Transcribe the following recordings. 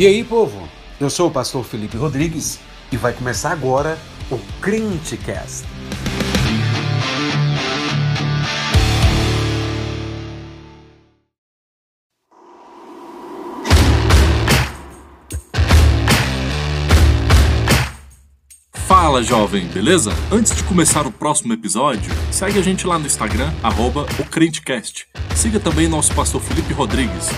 E aí, povo? Eu sou o pastor Felipe Rodrigues e vai começar agora o Crentecast. Fala jovem, beleza? Antes de começar o próximo episódio, segue a gente lá no Instagram, arroba o Crentecast. Siga também nosso pastor Felipe Rodrigues,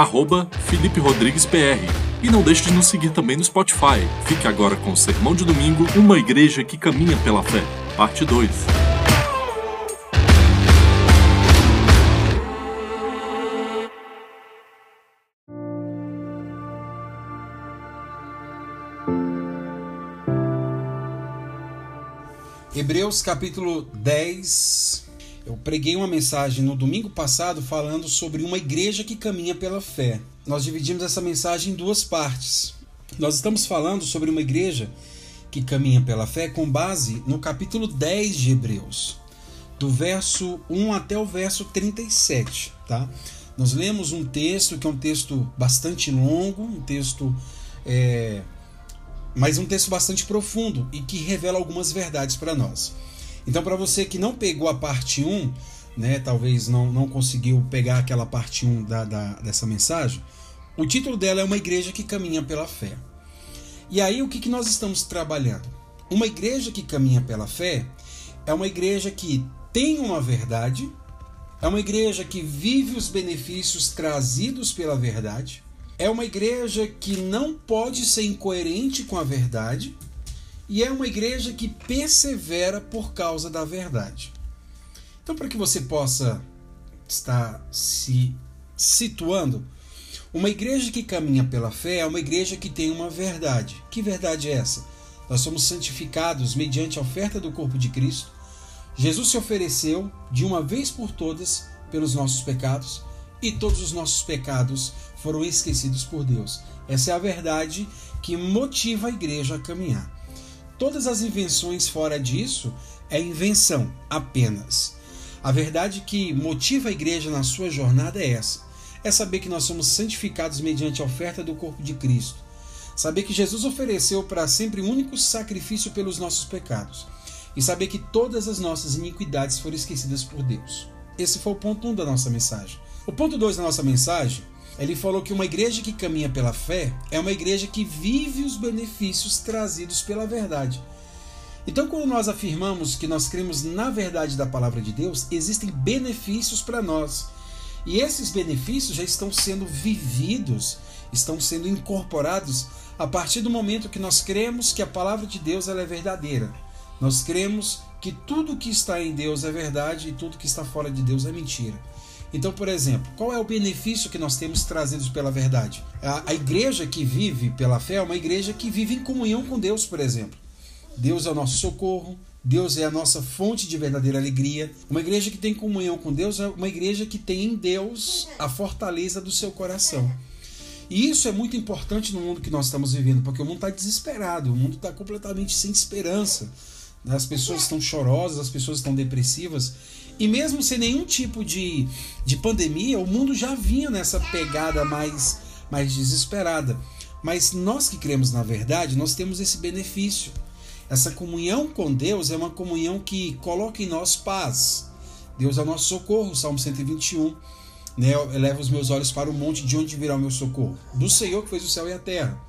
arroba Felipe Rodrigues PR. E não deixe de nos seguir também no Spotify. Fique agora com o Sermão de Domingo, Uma Igreja que Caminha pela Fé, parte 2. Hebreus capítulo 10. Eu preguei uma mensagem no domingo passado falando sobre uma igreja que caminha pela fé. Nós dividimos essa mensagem em duas partes. Nós estamos falando sobre uma igreja que caminha pela fé com base no capítulo 10 de Hebreus, do verso 1 até o verso 37, tá? Nós lemos um texto que é um texto bastante longo, um texto é, mas um texto bastante profundo e que revela algumas verdades para nós. Então, para você que não pegou a parte 1, né, talvez não, não conseguiu pegar aquela parte 1 da, da, dessa mensagem, o título dela é Uma Igreja que Caminha pela Fé. E aí, o que, que nós estamos trabalhando? Uma igreja que caminha pela fé é uma igreja que tem uma verdade, é uma igreja que vive os benefícios trazidos pela verdade, é uma igreja que não pode ser incoerente com a verdade e é uma igreja que persevera por causa da verdade. Então, para que você possa estar se situando, uma igreja que caminha pela fé é uma igreja que tem uma verdade. Que verdade é essa? Nós somos santificados mediante a oferta do corpo de Cristo. Jesus se ofereceu de uma vez por todas pelos nossos pecados e todos os nossos pecados foram esquecidos por Deus. Essa é a verdade que motiva a igreja a caminhar. Todas as invenções fora disso é invenção apenas. A verdade que motiva a igreja na sua jornada é essa: é saber que nós somos santificados mediante a oferta do corpo de Cristo. Saber que Jesus ofereceu para sempre um único sacrifício pelos nossos pecados. E saber que todas as nossas iniquidades foram esquecidas por Deus. Esse foi o ponto 1 um da nossa mensagem. O ponto 2 da nossa mensagem ele falou que uma igreja que caminha pela fé é uma igreja que vive os benefícios trazidos pela verdade. Então, quando nós afirmamos que nós cremos na verdade da palavra de Deus, existem benefícios para nós. E esses benefícios já estão sendo vividos, estão sendo incorporados a partir do momento que nós cremos que a palavra de Deus ela é verdadeira. Nós cremos que tudo que está em Deus é verdade e tudo que está fora de Deus é mentira. Então, por exemplo, qual é o benefício que nós temos trazidos pela verdade? A, a igreja que vive pela fé é uma igreja que vive em comunhão com Deus, por exemplo. Deus é o nosso socorro, Deus é a nossa fonte de verdadeira alegria. Uma igreja que tem comunhão com Deus é uma igreja que tem em Deus a fortaleza do seu coração. E isso é muito importante no mundo que nós estamos vivendo, porque o mundo está desesperado, o mundo está completamente sem esperança. As pessoas estão chorosas, as pessoas estão depressivas. E mesmo sem nenhum tipo de, de pandemia, o mundo já vinha nessa pegada mais, mais desesperada. Mas nós que cremos na verdade, nós temos esse benefício. Essa comunhão com Deus é uma comunhão que coloca em nós paz. Deus é o nosso socorro, Salmo 121. Né? Eleva os meus olhos para o monte, de onde virá o meu socorro? Do Senhor que fez o céu e a terra.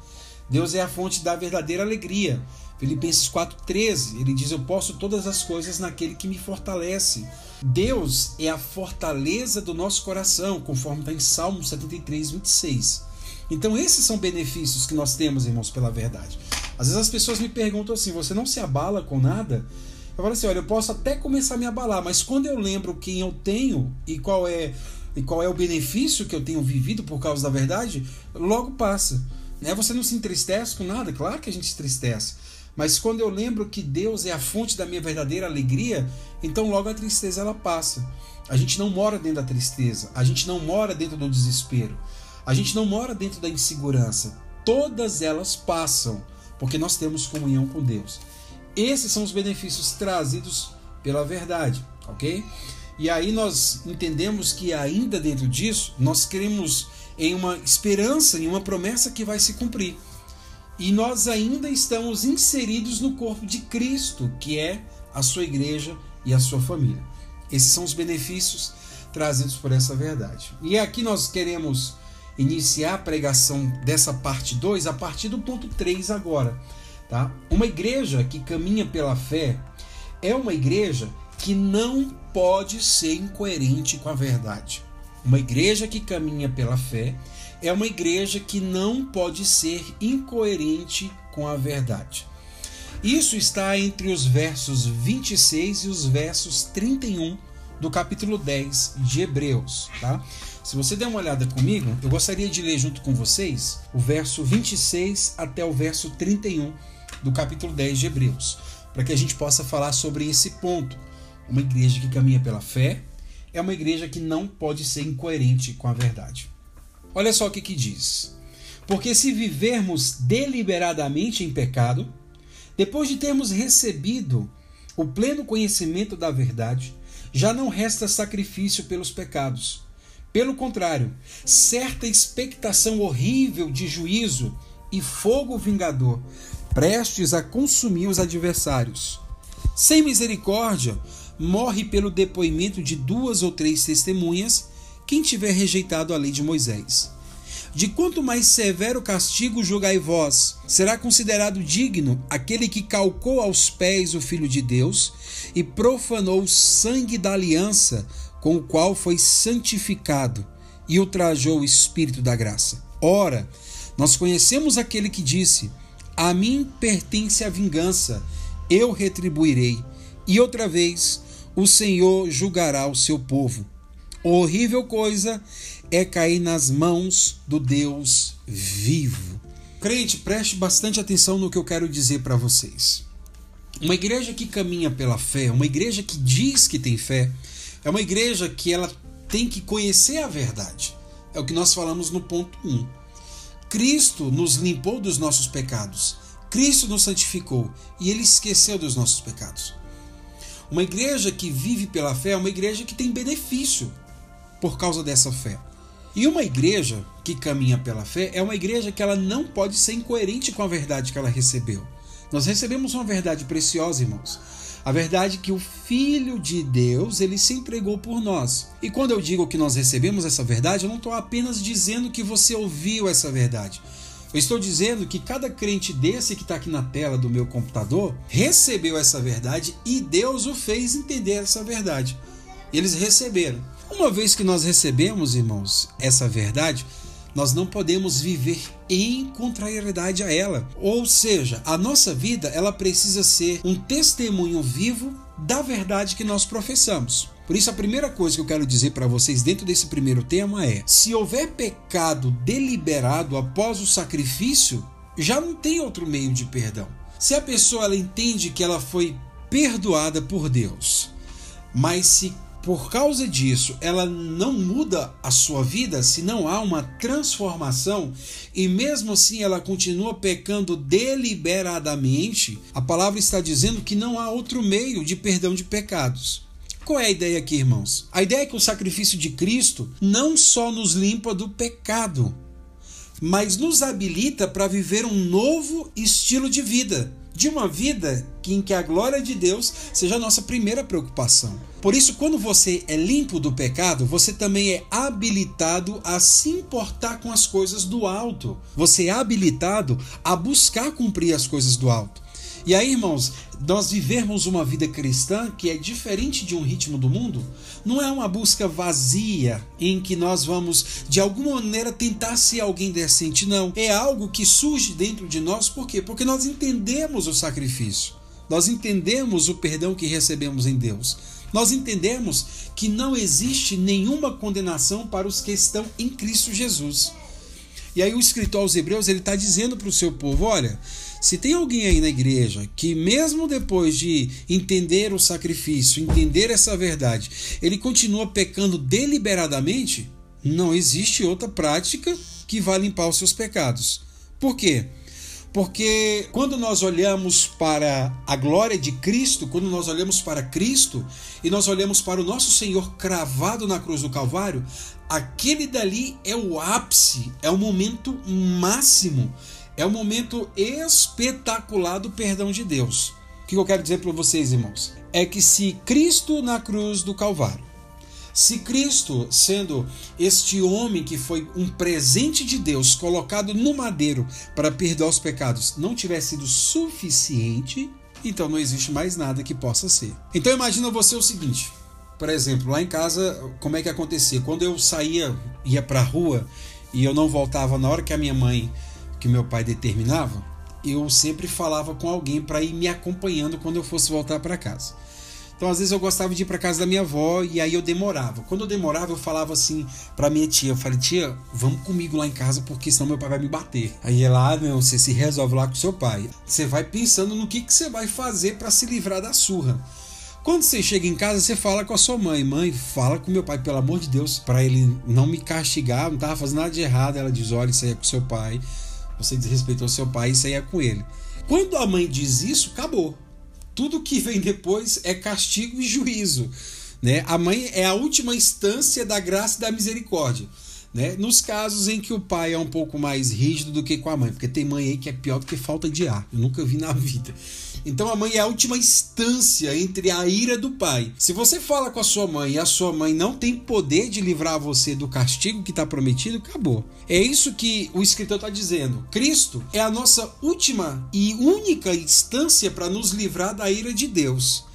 Deus é a fonte da verdadeira alegria. Filipenses 4,13, ele diz: Eu posso todas as coisas naquele que me fortalece. Deus é a fortaleza do nosso coração, conforme está em Salmo 73, 26. Então, esses são benefícios que nós temos, irmãos, pela verdade. Às vezes as pessoas me perguntam assim: você não se abala com nada? Eu falo assim: olha, eu posso até começar a me abalar, mas quando eu lembro quem eu tenho e qual é, e qual é o benefício que eu tenho vivido por causa da verdade, logo passa. Né? Você não se entristece com nada? Claro que a gente se entristece. Mas quando eu lembro que Deus é a fonte da minha verdadeira alegria, então logo a tristeza ela passa. A gente não mora dentro da tristeza, a gente não mora dentro do desespero, a gente não mora dentro da insegurança. Todas elas passam, porque nós temos comunhão com Deus. Esses são os benefícios trazidos pela verdade, ok? E aí nós entendemos que ainda dentro disso, nós queremos em uma esperança, em uma promessa que vai se cumprir. E nós ainda estamos inseridos no corpo de Cristo, que é a sua igreja e a sua família. Esses são os benefícios trazidos por essa verdade. E aqui nós queremos iniciar a pregação dessa parte 2 a partir do ponto 3 agora. Tá? Uma igreja que caminha pela fé é uma igreja que não pode ser incoerente com a verdade. Uma igreja que caminha pela fé é uma igreja que não pode ser incoerente com a verdade. Isso está entre os versos 26 e os versos 31 do capítulo 10 de Hebreus, tá? Se você der uma olhada comigo, eu gostaria de ler junto com vocês o verso 26 até o verso 31 do capítulo 10 de Hebreus, para que a gente possa falar sobre esse ponto. Uma igreja que caminha pela fé é uma igreja que não pode ser incoerente com a verdade. Olha só o que, que diz. Porque se vivermos deliberadamente em pecado, depois de termos recebido o pleno conhecimento da verdade, já não resta sacrifício pelos pecados. Pelo contrário, certa expectação horrível de juízo e fogo vingador, prestes a consumir os adversários. Sem misericórdia, morre pelo depoimento de duas ou três testemunhas quem tiver rejeitado a lei de Moisés. De quanto mais severo castigo julgai vós, será considerado digno aquele que calcou aos pés o Filho de Deus e profanou o sangue da aliança com o qual foi santificado e ultrajou o Espírito da graça. Ora, nós conhecemos aquele que disse: A mim pertence a vingança, eu retribuirei. E outra vez, o Senhor julgará o seu povo. Horrível coisa é cair nas mãos do Deus vivo. Crente, preste bastante atenção no que eu quero dizer para vocês. Uma igreja que caminha pela fé, uma igreja que diz que tem fé, é uma igreja que ela tem que conhecer a verdade. É o que nós falamos no ponto 1. Cristo nos limpou dos nossos pecados. Cristo nos santificou e ele esqueceu dos nossos pecados. Uma igreja que vive pela fé é uma igreja que tem benefício por causa dessa fé. E uma igreja que caminha pela fé é uma igreja que ela não pode ser incoerente com a verdade que ela recebeu. Nós recebemos uma verdade preciosa, irmãos. A verdade é que o Filho de Deus, ele se entregou por nós. E quando eu digo que nós recebemos essa verdade, eu não estou apenas dizendo que você ouviu essa verdade. Eu estou dizendo que cada crente desse que está aqui na tela do meu computador recebeu essa verdade e Deus o fez entender essa verdade. Eles receberam. Uma vez que nós recebemos, irmãos, essa verdade, nós não podemos viver em contrariedade a ela. Ou seja, a nossa vida ela precisa ser um testemunho vivo da verdade que nós professamos. Por isso, a primeira coisa que eu quero dizer para vocês dentro desse primeiro tema é: se houver pecado deliberado após o sacrifício, já não tem outro meio de perdão. Se a pessoa ela entende que ela foi perdoada por Deus, mas se por causa disso, ela não muda a sua vida se não há uma transformação e mesmo assim ela continua pecando deliberadamente. A palavra está dizendo que não há outro meio de perdão de pecados. Qual é a ideia aqui, irmãos? A ideia é que o sacrifício de Cristo não só nos limpa do pecado, mas nos habilita para viver um novo estilo de vida de uma vida em que a glória de Deus seja a nossa primeira preocupação. Por isso, quando você é limpo do pecado, você também é habilitado a se importar com as coisas do alto. Você é habilitado a buscar cumprir as coisas do alto. E aí, irmãos, nós vivermos uma vida cristã que é diferente de um ritmo do mundo, não é uma busca vazia em que nós vamos de alguma maneira tentar ser alguém decente, não. É algo que surge dentro de nós, por quê? Porque nós entendemos o sacrifício. Nós entendemos o perdão que recebemos em Deus. Nós entendemos que não existe nenhuma condenação para os que estão em Cristo Jesus. E aí o escritor aos Hebreus ele está dizendo para o seu povo, olha, se tem alguém aí na igreja que, mesmo depois de entender o sacrifício, entender essa verdade, ele continua pecando deliberadamente, não existe outra prática que vá limpar os seus pecados. Por quê? Porque quando nós olhamos para a glória de Cristo, quando nós olhamos para Cristo e nós olhamos para o nosso Senhor cravado na cruz do Calvário, aquele dali é o ápice, é o momento máximo, é o momento espetacular do perdão de Deus. O que eu quero dizer para vocês, irmãos? É que se Cristo na cruz do Calvário se Cristo, sendo este homem que foi um presente de Deus colocado no madeiro para perdoar os pecados, não tivesse sido suficiente, então não existe mais nada que possa ser. Então imagina você o seguinte: por exemplo, lá em casa, como é que acontecia? Quando eu saía, ia para a rua e eu não voltava na hora que a minha mãe, que meu pai determinava, eu sempre falava com alguém para ir me acompanhando quando eu fosse voltar para casa. Então, às vezes, eu gostava de ir para casa da minha avó e aí eu demorava. Quando eu demorava, eu falava assim para minha tia: eu falei, tia, vamos comigo lá em casa porque senão meu pai vai me bater. Aí ela, ah, meu, você se resolve lá com seu pai. Você vai pensando no que, que você vai fazer para se livrar da surra. Quando você chega em casa, você fala com a sua mãe: Mãe, fala com meu pai, pelo amor de Deus, para ele não me castigar, não tava fazendo nada de errado. Ela diz: Olha, isso aí é com seu pai. Você desrespeitou seu pai, aí é com ele. Quando a mãe diz isso, acabou tudo que vem depois é castigo e juízo. Né? A mãe é a última instância da graça e da misericórdia. Né? Nos casos em que o pai é um pouco mais rígido do que com a mãe, porque tem mãe aí que é pior do que falta de ar. Eu nunca vi na vida. Então a mãe é a última instância entre a ira do pai. Se você fala com a sua mãe e a sua mãe não tem poder de livrar você do castigo que está prometido, acabou. É isso que o escritor está dizendo. Cristo é a nossa última e única instância para nos livrar da ira de Deus.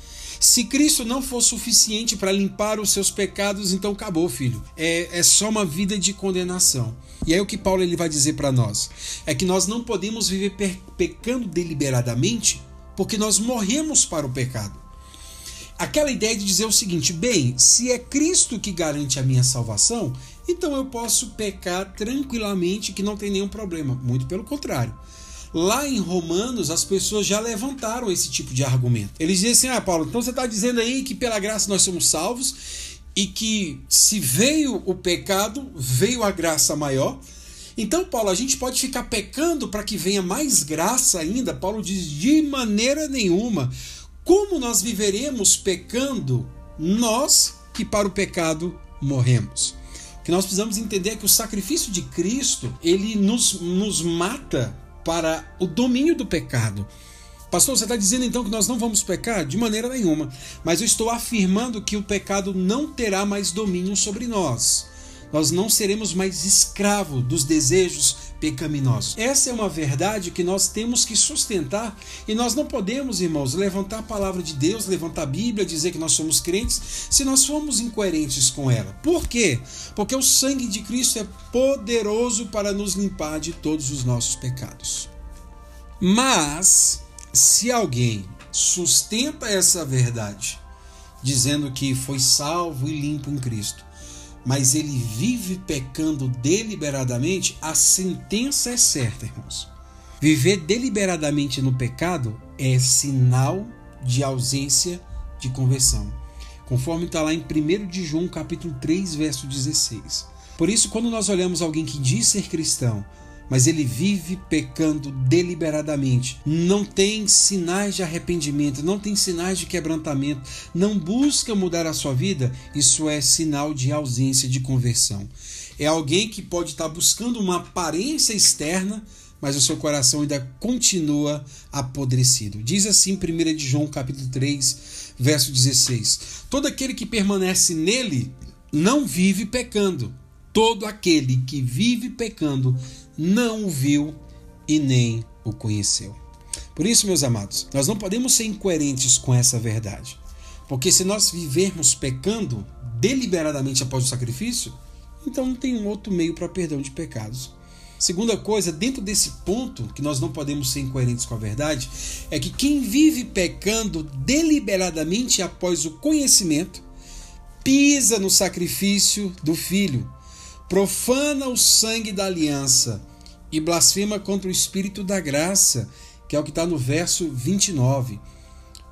Se Cristo não for suficiente para limpar os seus pecados, então acabou, filho. É, é só uma vida de condenação. E aí o que Paulo ele vai dizer para nós é que nós não podemos viver pecando deliberadamente porque nós morremos para o pecado. Aquela ideia de dizer o seguinte: bem, se é Cristo que garante a minha salvação, então eu posso pecar tranquilamente que não tem nenhum problema. Muito pelo contrário. Lá em Romanos, as pessoas já levantaram esse tipo de argumento. Eles dizem assim: ah, Paulo, então você está dizendo aí que pela graça nós somos salvos e que se veio o pecado, veio a graça maior. Então, Paulo, a gente pode ficar pecando para que venha mais graça ainda? Paulo diz: de maneira nenhuma. Como nós viveremos pecando, nós que para o pecado morremos? O que nós precisamos entender é que o sacrifício de Cristo ele nos, nos mata para o domínio do pecado. Pastor, você está dizendo então que nós não vamos pecar? De maneira nenhuma. Mas eu estou afirmando que o pecado não terá mais domínio sobre nós nós não seremos mais escravos dos desejos pecaminosos. Essa é uma verdade que nós temos que sustentar e nós não podemos, irmãos, levantar a palavra de Deus, levantar a Bíblia, dizer que nós somos crentes, se nós formos incoerentes com ela. Por quê? Porque o sangue de Cristo é poderoso para nos limpar de todos os nossos pecados. Mas, se alguém sustenta essa verdade, dizendo que foi salvo e limpo em Cristo, mas ele vive pecando deliberadamente, a sentença é certa, irmãos. Viver deliberadamente no pecado é sinal de ausência de conversão, conforme está lá em 1 de João capítulo 3, verso 16. Por isso, quando nós olhamos alguém que diz ser cristão, mas ele vive pecando deliberadamente. Não tem sinais de arrependimento, não tem sinais de quebrantamento, não busca mudar a sua vida, isso é sinal de ausência de conversão. É alguém que pode estar buscando uma aparência externa, mas o seu coração ainda continua apodrecido. Diz assim 1 de João capítulo 3, verso 16: Todo aquele que permanece nele não vive pecando. Todo aquele que vive pecando não o viu e nem o conheceu. Por isso, meus amados, nós não podemos ser incoerentes com essa verdade. Porque se nós vivermos pecando deliberadamente após o sacrifício, então não tem um outro meio para perdão de pecados. Segunda coisa, dentro desse ponto, que nós não podemos ser incoerentes com a verdade, é que quem vive pecando deliberadamente após o conhecimento, pisa no sacrifício do filho, profana o sangue da aliança e blasfema contra o Espírito da graça, que é o que está no verso 29.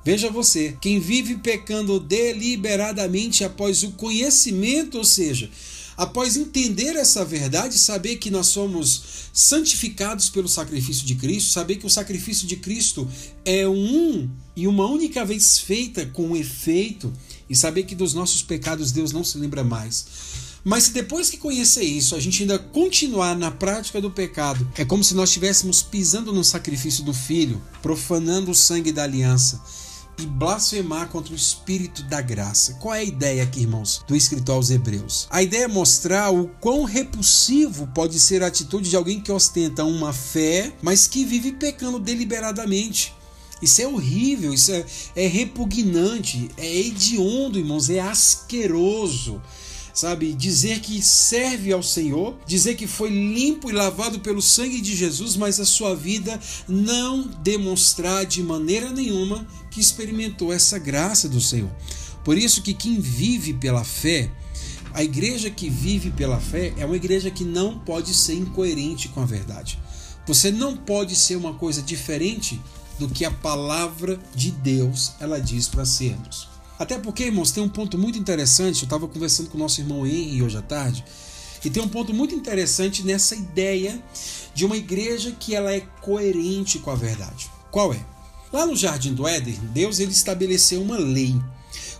Veja você, quem vive pecando deliberadamente após o conhecimento, ou seja, após entender essa verdade, saber que nós somos santificados pelo sacrifício de Cristo, saber que o sacrifício de Cristo é um e uma única vez feita com efeito, e saber que dos nossos pecados Deus não se lembra mais. Mas se depois que conhecer isso, a gente ainda continuar na prática do pecado, é como se nós estivéssemos pisando no sacrifício do Filho, profanando o sangue da aliança e blasfemar contra o Espírito da graça. Qual é a ideia aqui, irmãos, do escritor aos Hebreus? A ideia é mostrar o quão repulsivo pode ser a atitude de alguém que ostenta uma fé, mas que vive pecando deliberadamente. Isso é horrível, isso é, é repugnante, é hediondo, irmãos, é asqueroso sabe? Dizer que serve ao Senhor, dizer que foi limpo e lavado pelo sangue de Jesus, mas a sua vida não demonstrar de maneira nenhuma que experimentou essa graça do Senhor. Por isso que quem vive pela fé, a igreja que vive pela fé é uma igreja que não pode ser incoerente com a verdade. Você não pode ser uma coisa diferente do que a palavra de Deus ela diz para sermos. Até porque, irmãos, tem um ponto muito interessante. Eu estava conversando com o nosso irmão Henry hoje à tarde. E tem um ponto muito interessante nessa ideia de uma igreja que ela é coerente com a verdade. Qual é? Lá no Jardim do Éden, Deus ele estabeleceu uma lei.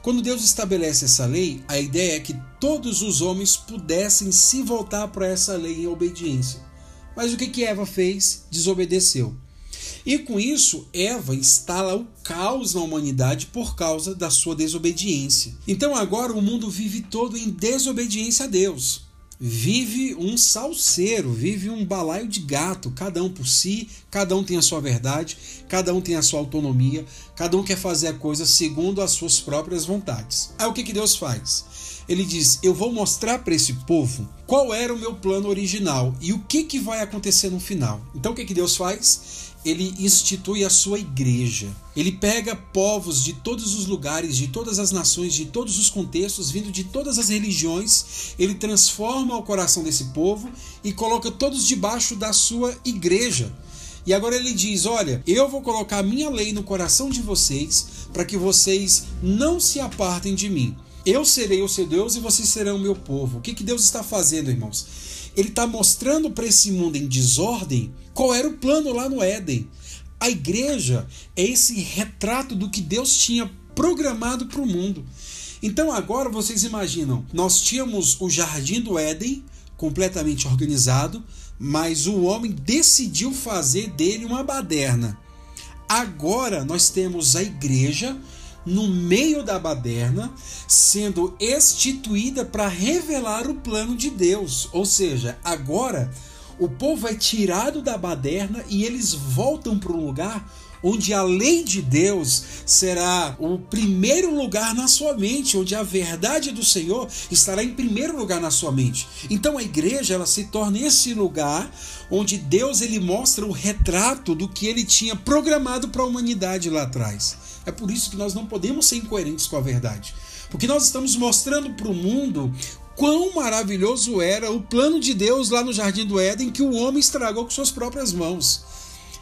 Quando Deus estabelece essa lei, a ideia é que todos os homens pudessem se voltar para essa lei em obediência. Mas o que, que Eva fez? Desobedeceu. E com isso, Eva instala o caos na humanidade por causa da sua desobediência. Então agora o mundo vive todo em desobediência a Deus. Vive um salseiro, vive um balaio de gato, cada um por si, cada um tem a sua verdade, cada um tem a sua autonomia, cada um quer fazer a coisa segundo as suas próprias vontades. Aí o que, que Deus faz? Ele diz: Eu vou mostrar para esse povo qual era o meu plano original e o que, que vai acontecer no final. Então o que, que Deus faz? Ele institui a sua igreja. Ele pega povos de todos os lugares, de todas as nações, de todos os contextos, vindo de todas as religiões, ele transforma o coração desse povo e coloca todos debaixo da sua igreja. E agora ele diz: Olha, eu vou colocar a minha lei no coração de vocês para que vocês não se apartem de mim. Eu serei o seu Deus e vocês serão o meu povo. O que, que Deus está fazendo, irmãos? Ele está mostrando para esse mundo em desordem qual era o plano lá no Éden. A igreja é esse retrato do que Deus tinha programado para o mundo. Então agora vocês imaginam, nós tínhamos o jardim do Éden completamente organizado, mas o homem decidiu fazer dele uma baderna. Agora nós temos a igreja no meio da baderna, sendo instituída para revelar o plano de Deus. Ou seja, agora o povo é tirado da baderna e eles voltam para um lugar onde a lei de Deus será o primeiro lugar na sua mente, onde a verdade do Senhor estará em primeiro lugar na sua mente. Então a igreja ela se torna esse lugar onde Deus ele mostra o retrato do que ele tinha programado para a humanidade lá atrás. É por isso que nós não podemos ser incoerentes com a verdade. Porque nós estamos mostrando para o mundo quão maravilhoso era o plano de Deus lá no Jardim do Éden que o homem estragou com suas próprias mãos.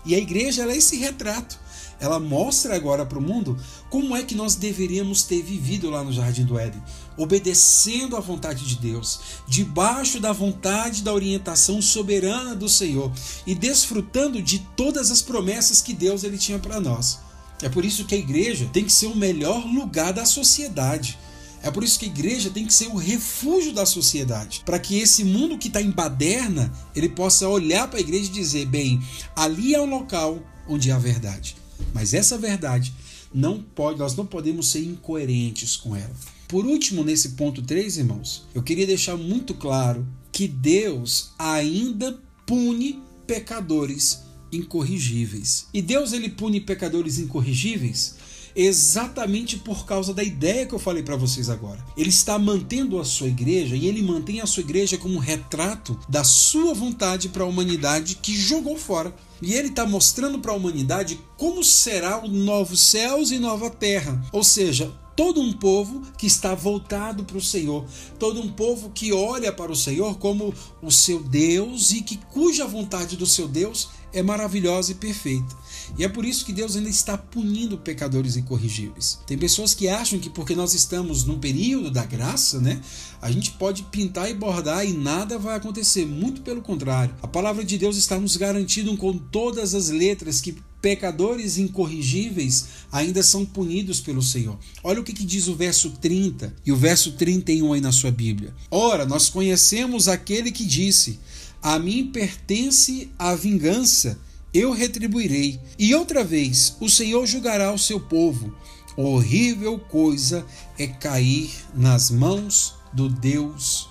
E a igreja é esse retrato. Ela mostra agora para o mundo como é que nós deveríamos ter vivido lá no Jardim do Éden, obedecendo à vontade de Deus, debaixo da vontade da orientação soberana do Senhor e desfrutando de todas as promessas que Deus ele tinha para nós. É por isso que a igreja tem que ser o melhor lugar da sociedade. É por isso que a igreja tem que ser o refúgio da sociedade, para que esse mundo que está em baderna, ele possa olhar para a igreja e dizer, bem, ali é o local onde há verdade. Mas essa verdade não pode, nós não podemos ser incoerentes com ela. Por último, nesse ponto 3, irmãos, eu queria deixar muito claro que Deus ainda pune pecadores incorrigíveis. E Deus ele pune pecadores incorrigíveis exatamente por causa da ideia que eu falei para vocês agora. Ele está mantendo a sua igreja e ele mantém a sua igreja como um retrato da sua vontade para a humanidade que jogou fora. E ele está mostrando para a humanidade como será o novo céus e nova terra. Ou seja, todo um povo que está voltado para o Senhor, todo um povo que olha para o Senhor como o seu Deus e que cuja vontade do seu Deus é maravilhosa e perfeita. E é por isso que Deus ainda está punindo pecadores incorrigíveis. Tem pessoas que acham que porque nós estamos num período da graça, né, a gente pode pintar e bordar e nada vai acontecer. Muito pelo contrário. A palavra de Deus está nos garantindo com todas as letras que pecadores incorrigíveis ainda são punidos pelo Senhor. Olha o que, que, diz o verso 30 e o verso 31 aí na sua Bíblia. Ora, nós conhecemos aquele que disse: A mim pertence a vingança eu retribuirei. E outra vez, o Senhor julgará o seu povo. Horrível coisa é cair nas mãos do Deus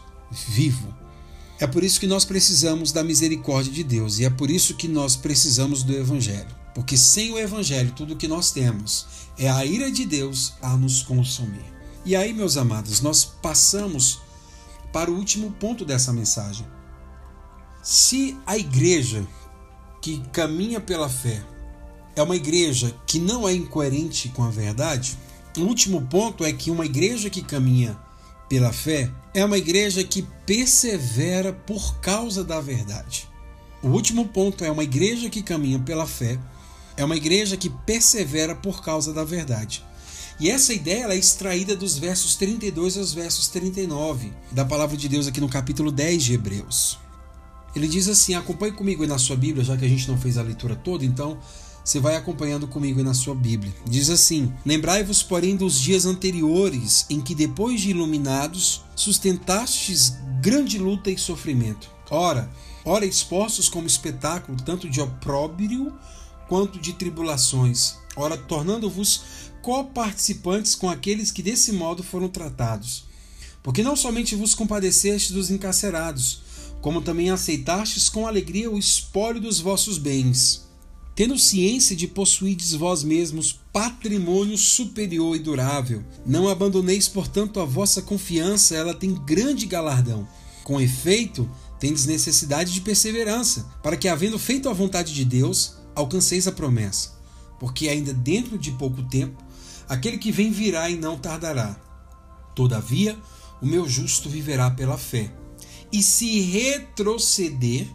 vivo. É por isso que nós precisamos da misericórdia de Deus e é por isso que nós precisamos do Evangelho. Porque sem o Evangelho, tudo que nós temos é a ira de Deus a nos consumir. E aí, meus amados, nós passamos para o último ponto dessa mensagem. Se a igreja que caminha pela fé é uma igreja que não é incoerente com a verdade, o último ponto é que uma igreja que caminha pela fé é uma igreja que persevera por causa da verdade. O último ponto é uma igreja que caminha pela fé, é uma igreja que persevera por causa da verdade. E essa ideia é extraída dos versos 32 aos versos 39 da palavra de Deus aqui no capítulo 10 de Hebreus. Ele diz assim: acompanhe comigo aí na sua Bíblia, já que a gente não fez a leitura toda, então você vai acompanhando comigo aí na sua Bíblia. Diz assim: Lembrai-vos, porém, dos dias anteriores, em que, depois de iluminados, sustentastes grande luta e sofrimento. Ora, ora expostos como espetáculo, tanto de opróbrio quanto de tribulações, ora tornando-vos coparticipantes com aqueles que desse modo foram tratados. Porque não somente vos compadeceste dos encarcerados, como também aceitastes com alegria o espólio dos vossos bens, tendo ciência de possuídes vós mesmos patrimônio superior e durável. Não abandoneis, portanto, a vossa confiança, ela tem grande galardão. Com efeito, tendes necessidade de perseverança, para que, havendo feito a vontade de Deus, alcanceis a promessa. Porque ainda dentro de pouco tempo, aquele que vem virá e não tardará. Todavia, o meu justo viverá pela fé e se retroceder,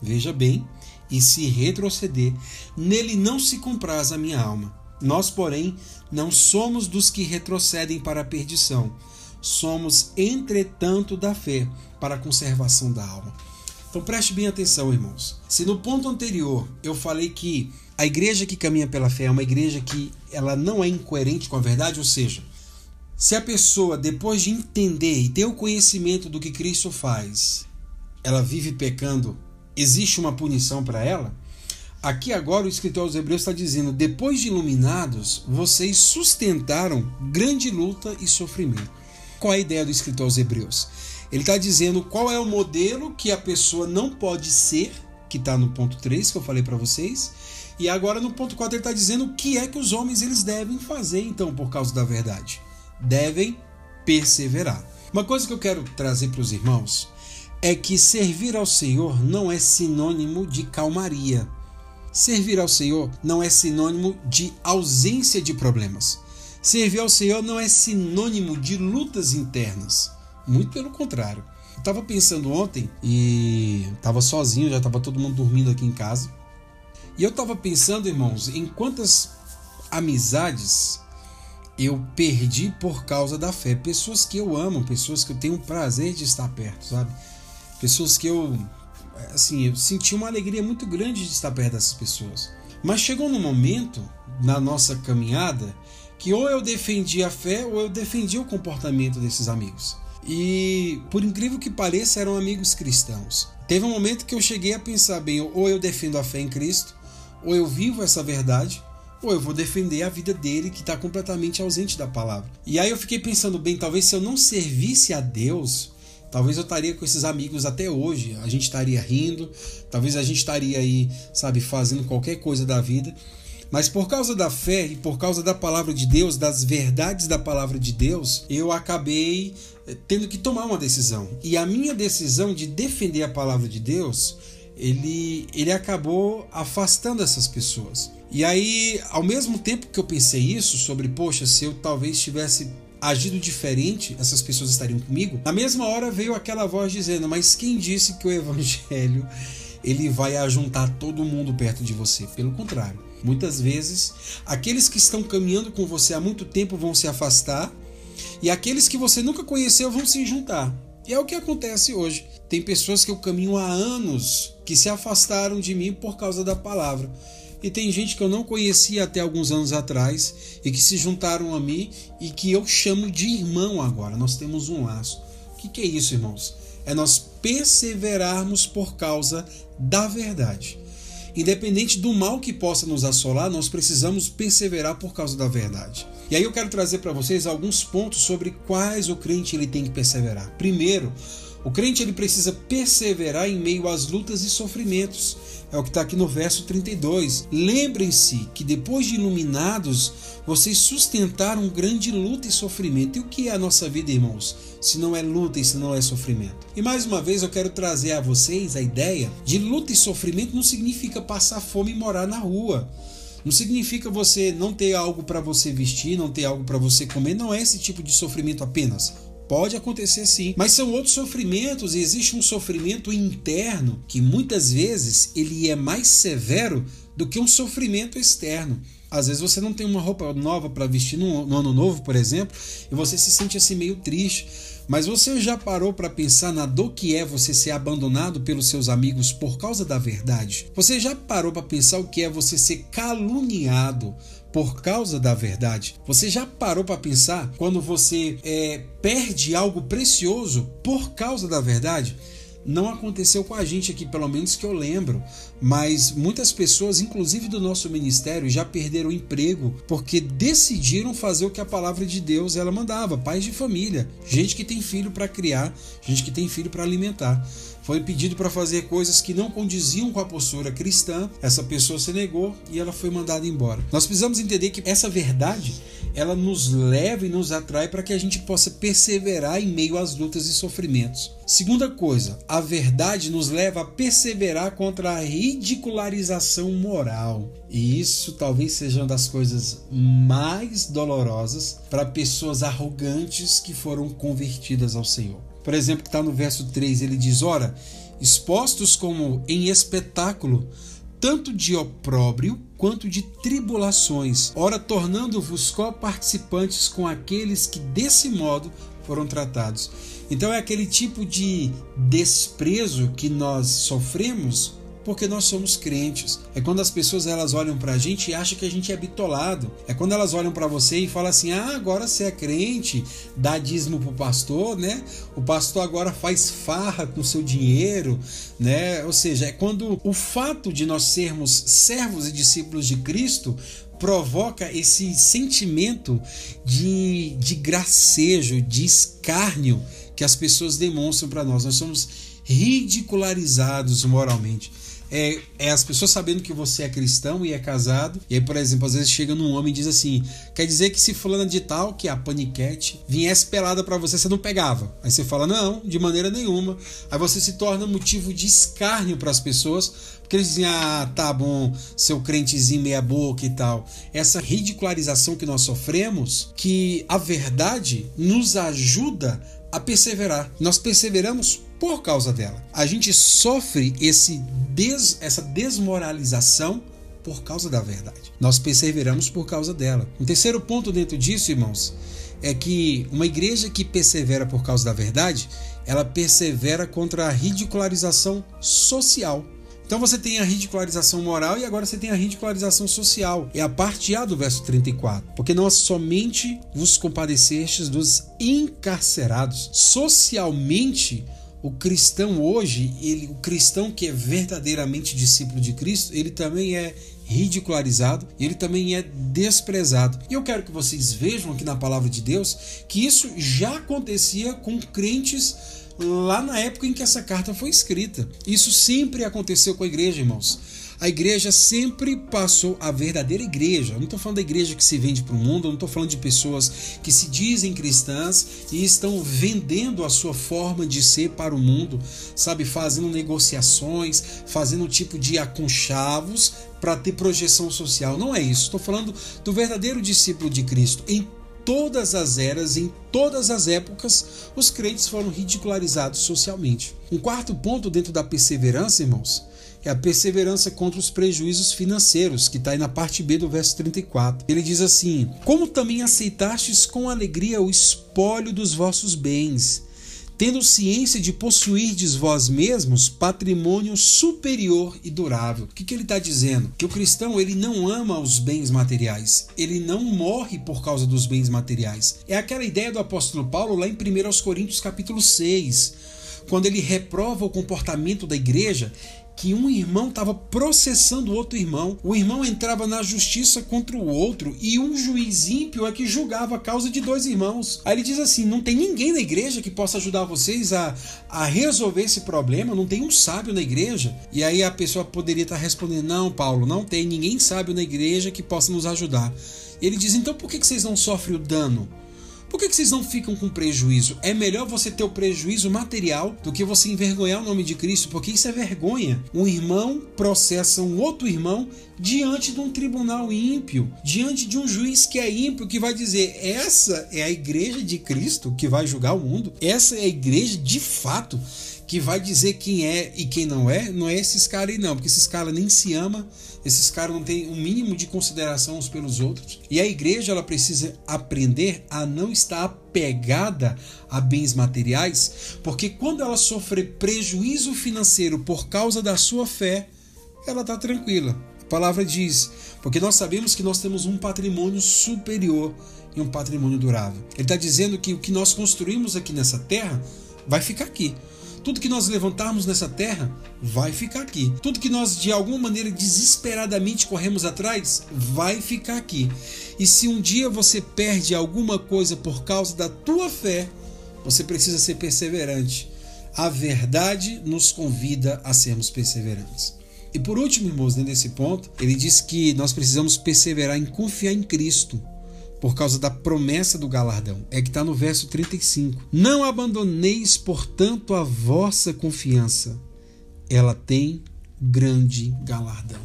veja bem, e se retroceder, nele não se compraz a minha alma. Nós, porém, não somos dos que retrocedem para a perdição, somos, entretanto, da fé para a conservação da alma. Então preste bem atenção, irmãos. Se no ponto anterior eu falei que a igreja que caminha pela fé é uma igreja que ela não é incoerente com a verdade, ou seja, se a pessoa, depois de entender e ter o conhecimento do que Cristo faz, ela vive pecando, existe uma punição para ela? Aqui agora o escritor aos Hebreus está dizendo: depois de iluminados, vocês sustentaram grande luta e sofrimento. Qual é a ideia do escritor aos Hebreus? Ele está dizendo qual é o modelo que a pessoa não pode ser, que está no ponto 3 que eu falei para vocês, e agora no ponto 4 ele está dizendo o que é que os homens eles devem fazer então por causa da verdade devem perseverar. Uma coisa que eu quero trazer para os irmãos é que servir ao Senhor não é sinônimo de calmaria. Servir ao Senhor não é sinônimo de ausência de problemas. Servir ao Senhor não é sinônimo de lutas internas. Muito pelo contrário. Eu estava pensando ontem e estava sozinho, já estava todo mundo dormindo aqui em casa. E eu estava pensando, irmãos, em quantas amizades eu perdi por causa da fé. Pessoas que eu amo, pessoas que eu tenho prazer de estar perto, sabe? Pessoas que eu, assim, eu senti uma alegria muito grande de estar perto dessas pessoas. Mas chegou num momento na nossa caminhada que ou eu defendi a fé ou eu defendi o comportamento desses amigos. E por incrível que pareça, eram amigos cristãos. Teve um momento que eu cheguei a pensar bem, ou eu defendo a fé em Cristo, ou eu vivo essa verdade, ou eu vou defender a vida dele que está completamente ausente da palavra. E aí eu fiquei pensando, bem, talvez se eu não servisse a Deus, talvez eu estaria com esses amigos até hoje. A gente estaria rindo, talvez a gente estaria aí, sabe, fazendo qualquer coisa da vida. Mas por causa da fé e por causa da palavra de Deus, das verdades da palavra de Deus, eu acabei eh, tendo que tomar uma decisão. E a minha decisão de defender a palavra de Deus, ele, ele acabou afastando essas pessoas. E aí, ao mesmo tempo que eu pensei isso, sobre, poxa, se eu talvez tivesse agido diferente, essas pessoas estariam comigo, na mesma hora veio aquela voz dizendo: Mas quem disse que o evangelho ele vai ajuntar todo mundo perto de você. Pelo contrário, muitas vezes aqueles que estão caminhando com você há muito tempo vão se afastar e aqueles que você nunca conheceu vão se juntar. E é o que acontece hoje. Tem pessoas que eu caminho há anos que se afastaram de mim por causa da palavra. E tem gente que eu não conhecia até alguns anos atrás e que se juntaram a mim e que eu chamo de irmão agora. Nós temos um laço. O que, que é isso, irmãos? É nós perseverarmos por causa da verdade. Independente do mal que possa nos assolar, nós precisamos perseverar por causa da verdade. E aí eu quero trazer para vocês alguns pontos sobre quais o crente ele tem que perseverar. Primeiro, o crente ele precisa perseverar em meio às lutas e sofrimentos. É o que está aqui no verso 32. Lembrem-se que depois de iluminados, vocês sustentaram grande luta e sofrimento. E o que é a nossa vida, irmãos? Se não é luta e se não é sofrimento. E mais uma vez eu quero trazer a vocês a ideia de luta e sofrimento não significa passar fome e morar na rua. Não significa você não ter algo para você vestir, não ter algo para você comer, não é esse tipo de sofrimento apenas. Pode acontecer sim, mas são outros sofrimentos e existe um sofrimento interno que muitas vezes ele é mais severo do que um sofrimento externo. Às vezes você não tem uma roupa nova para vestir no, no ano novo, por exemplo, e você se sente assim meio triste. Mas você já parou para pensar na dor que é você ser abandonado pelos seus amigos por causa da verdade? Você já parou para pensar o que é você ser caluniado por causa da verdade? Você já parou para pensar quando você é, perde algo precioso por causa da verdade? Não aconteceu com a gente aqui, pelo menos que eu lembro, mas muitas pessoas, inclusive do nosso ministério, já perderam emprego porque decidiram fazer o que a palavra de Deus ela mandava, pais de família, gente que tem filho para criar, gente que tem filho para alimentar. Foi pedido para fazer coisas que não condiziam com a postura cristã. Essa pessoa se negou e ela foi mandada embora. Nós precisamos entender que essa verdade ela nos leva e nos atrai para que a gente possa perseverar em meio às lutas e sofrimentos. Segunda coisa, a verdade nos leva a perseverar contra a ridicularização moral. E isso talvez seja uma das coisas mais dolorosas para pessoas arrogantes que foram convertidas ao Senhor. Por exemplo, que está no verso 3, ele diz: Ora, expostos como em espetáculo, tanto de opróbrio quanto de tribulações, ora tornando-vos co-participantes com aqueles que desse modo foram tratados. Então é aquele tipo de desprezo que nós sofremos porque nós somos crentes. É quando as pessoas elas olham para a gente e acham que a gente é bitolado. É quando elas olham para você e falam assim: "Ah, agora você é crente, dá dízimo pro pastor, né? O pastor agora faz farra com seu dinheiro, né? Ou seja, é quando o fato de nós sermos servos e discípulos de Cristo provoca esse sentimento de, de gracejo, de escárnio que as pessoas demonstram para nós. Nós somos ridicularizados moralmente é, é, as pessoas sabendo que você é cristão e é casado. E aí, por exemplo, às vezes chega num homem e diz assim: quer dizer que se fulana de tal, que é a paniquete, viesse pelada para você, você não pegava. Aí você fala: não, de maneira nenhuma. Aí você se torna motivo de escárnio para as pessoas, porque eles dizem: ah, tá bom, seu crentezinho meia-boca e tal. Essa ridicularização que nós sofremos, que a verdade nos ajuda a perseverar. Nós perseveramos por causa dela. A gente sofre esse des, essa desmoralização por causa da verdade. Nós perseveramos por causa dela. Um terceiro ponto dentro disso, irmãos, é que uma igreja que persevera por causa da verdade, ela persevera contra a ridicularização social. Então você tem a ridicularização moral e agora você tem a ridicularização social. É a parte A do verso 34. Porque não somente vos compadecestes dos encarcerados. Socialmente, o cristão hoje, ele, o cristão que é verdadeiramente discípulo de Cristo, ele também é ridicularizado ele também é desprezado. E eu quero que vocês vejam aqui na palavra de Deus que isso já acontecia com crentes lá na época em que essa carta foi escrita. Isso sempre aconteceu com a igreja, irmãos a igreja sempre passou a verdadeira igreja. Eu não estou falando da igreja que se vende para o mundo, eu não estou falando de pessoas que se dizem cristãs e estão vendendo a sua forma de ser para o mundo, sabe, fazendo negociações, fazendo tipo de aconchavos para ter projeção social. Não é isso. Estou falando do verdadeiro discípulo de Cristo. Em todas as eras, em todas as épocas, os crentes foram ridicularizados socialmente. Um quarto ponto dentro da perseverança, irmãos, é a perseverança contra os prejuízos financeiros, que está aí na parte B do verso 34. Ele diz assim: Como também aceitastes com alegria o espólio dos vossos bens, tendo ciência de possuirdes vós mesmos patrimônio superior e durável. O que, que ele está dizendo? Que o cristão ele não ama os bens materiais, ele não morre por causa dos bens materiais. É aquela ideia do apóstolo Paulo lá em 1 Coríntios capítulo 6, quando ele reprova o comportamento da igreja que um irmão estava processando outro irmão. O irmão entrava na justiça contra o outro e um juiz ímpio é que julgava a causa de dois irmãos. Aí ele diz assim: não tem ninguém na igreja que possa ajudar vocês a, a resolver esse problema, não tem um sábio na igreja. E aí a pessoa poderia estar respondendo: não, Paulo, não tem ninguém sábio na igreja que possa nos ajudar. Ele diz: então por que vocês não sofrem o dano? Por que, que vocês não ficam com prejuízo? É melhor você ter o prejuízo material do que você envergonhar o nome de Cristo, porque isso é vergonha. Um irmão processa um outro irmão diante de um tribunal ímpio, diante de um juiz que é ímpio, que vai dizer: essa é a igreja de Cristo que vai julgar o mundo, essa é a igreja de fato que vai dizer quem é e quem não é, não é esses caras aí não, porque esses caras nem se ama, esses caras não têm um mínimo de consideração uns pelos outros. E a igreja ela precisa aprender a não estar apegada a bens materiais, porque quando ela sofrer prejuízo financeiro por causa da sua fé, ela está tranquila. A palavra diz, porque nós sabemos que nós temos um patrimônio superior e um patrimônio durável. Ele está dizendo que o que nós construímos aqui nessa terra vai ficar aqui. Tudo que nós levantarmos nessa terra vai ficar aqui. Tudo que nós de alguma maneira desesperadamente corremos atrás vai ficar aqui. E se um dia você perde alguma coisa por causa da tua fé, você precisa ser perseverante. A verdade nos convida a sermos perseverantes. E por último, irmãos, nesse ponto, ele diz que nós precisamos perseverar em confiar em Cristo por causa da promessa do galardão. É que está no verso 35. Não abandoneis, portanto, a vossa confiança. Ela tem grande galardão.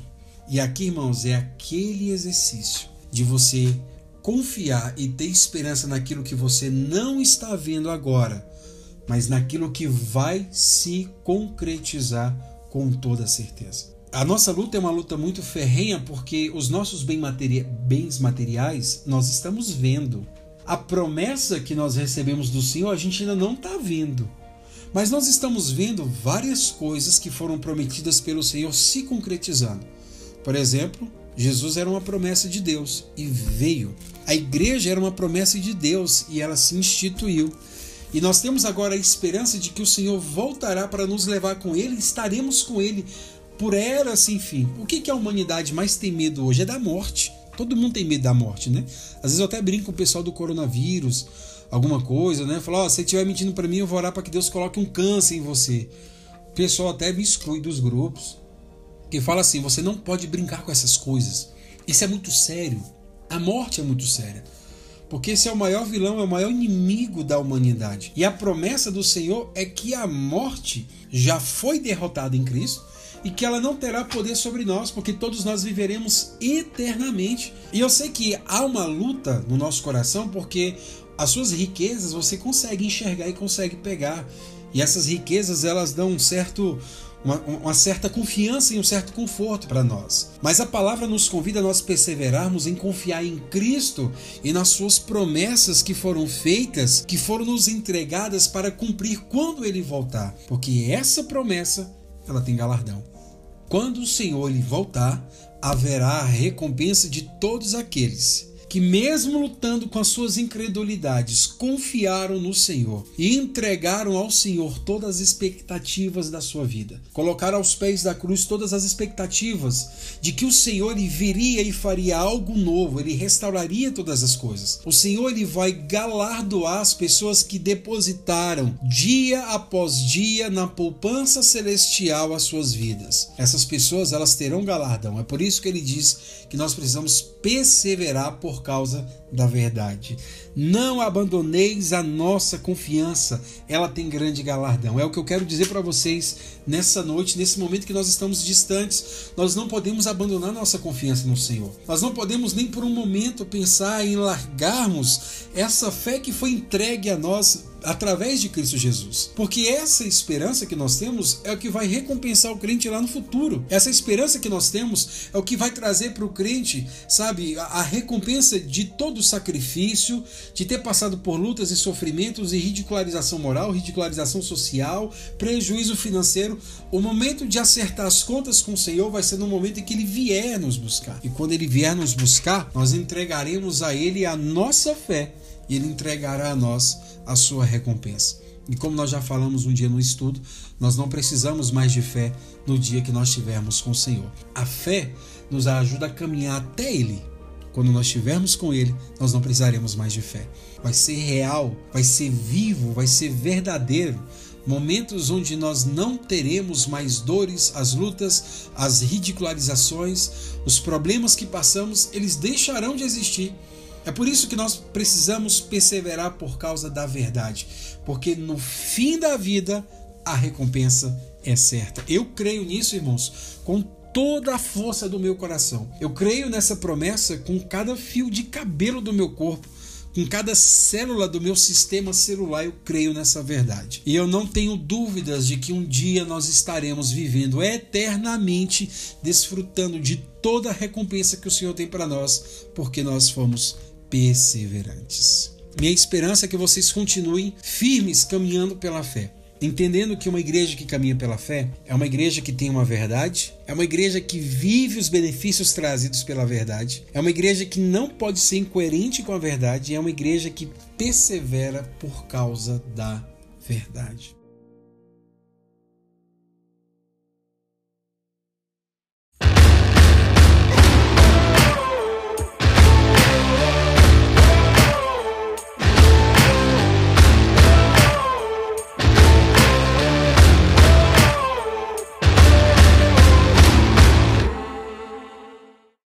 E aqui, irmãos, é aquele exercício de você confiar e ter esperança naquilo que você não está vendo agora, mas naquilo que vai se concretizar com toda certeza a nossa luta é uma luta muito ferrenha porque os nossos bens materiais nós estamos vendo. A promessa que nós recebemos do Senhor a gente ainda não está vendo. Mas nós estamos vendo várias coisas que foram prometidas pelo Senhor se concretizando. Por exemplo, Jesus era uma promessa de Deus e veio. A igreja era uma promessa de Deus e ela se instituiu. E nós temos agora a esperança de que o Senhor voltará para nos levar com Ele, estaremos com Ele por era sem fim. O que, que a humanidade mais tem medo hoje é da morte. Todo mundo tem medo da morte, né? Às vezes eu até brinco com o pessoal do coronavírus, alguma coisa, né? Falar, oh, se você estiver mentindo para mim, eu vou orar para que Deus coloque um câncer em você. O pessoal até me exclui dos grupos. Que fala assim: você não pode brincar com essas coisas. Isso é muito sério. A morte é muito séria. Porque esse é o maior vilão, é o maior inimigo da humanidade. E a promessa do Senhor é que a morte já foi derrotada em Cristo e que ela não terá poder sobre nós, porque todos nós viveremos eternamente. E eu sei que há uma luta no nosso coração, porque as suas riquezas você consegue enxergar e consegue pegar. E essas riquezas elas dão um certo uma, uma, certa confiança e um certo conforto para nós. Mas a palavra nos convida a nós perseverarmos em confiar em Cristo e nas suas promessas que foram feitas, que foram nos entregadas para cumprir quando ele voltar, porque essa promessa ela tem galardão. Quando o Senhor lhe voltar, haverá a recompensa de todos aqueles que, mesmo lutando com as suas incredulidades, confiaram no Senhor e entregaram ao Senhor todas as expectativas da sua vida. Colocaram aos pés da cruz todas as expectativas de que o Senhor viria e faria algo novo, ele restauraria todas as coisas. O Senhor ele vai galardoar as pessoas que depositaram dia após dia na poupança celestial as suas vidas. Essas pessoas elas terão galardão. É por isso que ele diz que nós precisamos perseverar por causa da verdade. Não abandoneis a nossa confiança, ela tem grande galardão. É o que eu quero dizer para vocês nessa noite, nesse momento que nós estamos distantes. Nós não podemos abandonar nossa confiança no Senhor. Nós não podemos nem por um momento pensar em largarmos essa fé que foi entregue a nós através de Cristo Jesus. Porque essa esperança que nós temos é o que vai recompensar o crente lá no futuro. Essa esperança que nós temos é o que vai trazer para o crente, sabe, a, a recompensa de todo o sacrifício, de ter passado por lutas e sofrimentos e ridicularização moral, ridicularização social, prejuízo financeiro. O momento de acertar as contas com o Senhor vai ser no momento em que ele vier nos buscar. E quando ele vier nos buscar, nós entregaremos a ele a nossa fé e ele entregará a nós a sua recompensa. E como nós já falamos um dia no estudo, nós não precisamos mais de fé no dia que nós estivermos com o Senhor. A fé nos ajuda a caminhar até Ele. Quando nós estivermos com Ele, nós não precisaremos mais de fé. Vai ser real, vai ser vivo, vai ser verdadeiro. Momentos onde nós não teremos mais dores, as lutas, as ridicularizações, os problemas que passamos, eles deixarão de existir é por isso que nós precisamos perseverar por causa da verdade, porque no fim da vida a recompensa é certa. Eu creio nisso, irmãos, com toda a força do meu coração. Eu creio nessa promessa com cada fio de cabelo do meu corpo. Com cada célula do meu sistema celular, eu creio nessa verdade. E eu não tenho dúvidas de que um dia nós estaremos vivendo eternamente, desfrutando de toda a recompensa que o Senhor tem para nós, porque nós fomos perseverantes. Minha esperança é que vocês continuem firmes caminhando pela fé. Entendendo que uma igreja que caminha pela fé é uma igreja que tem uma verdade, é uma igreja que vive os benefícios trazidos pela verdade, é uma igreja que não pode ser incoerente com a verdade, é uma igreja que persevera por causa da verdade.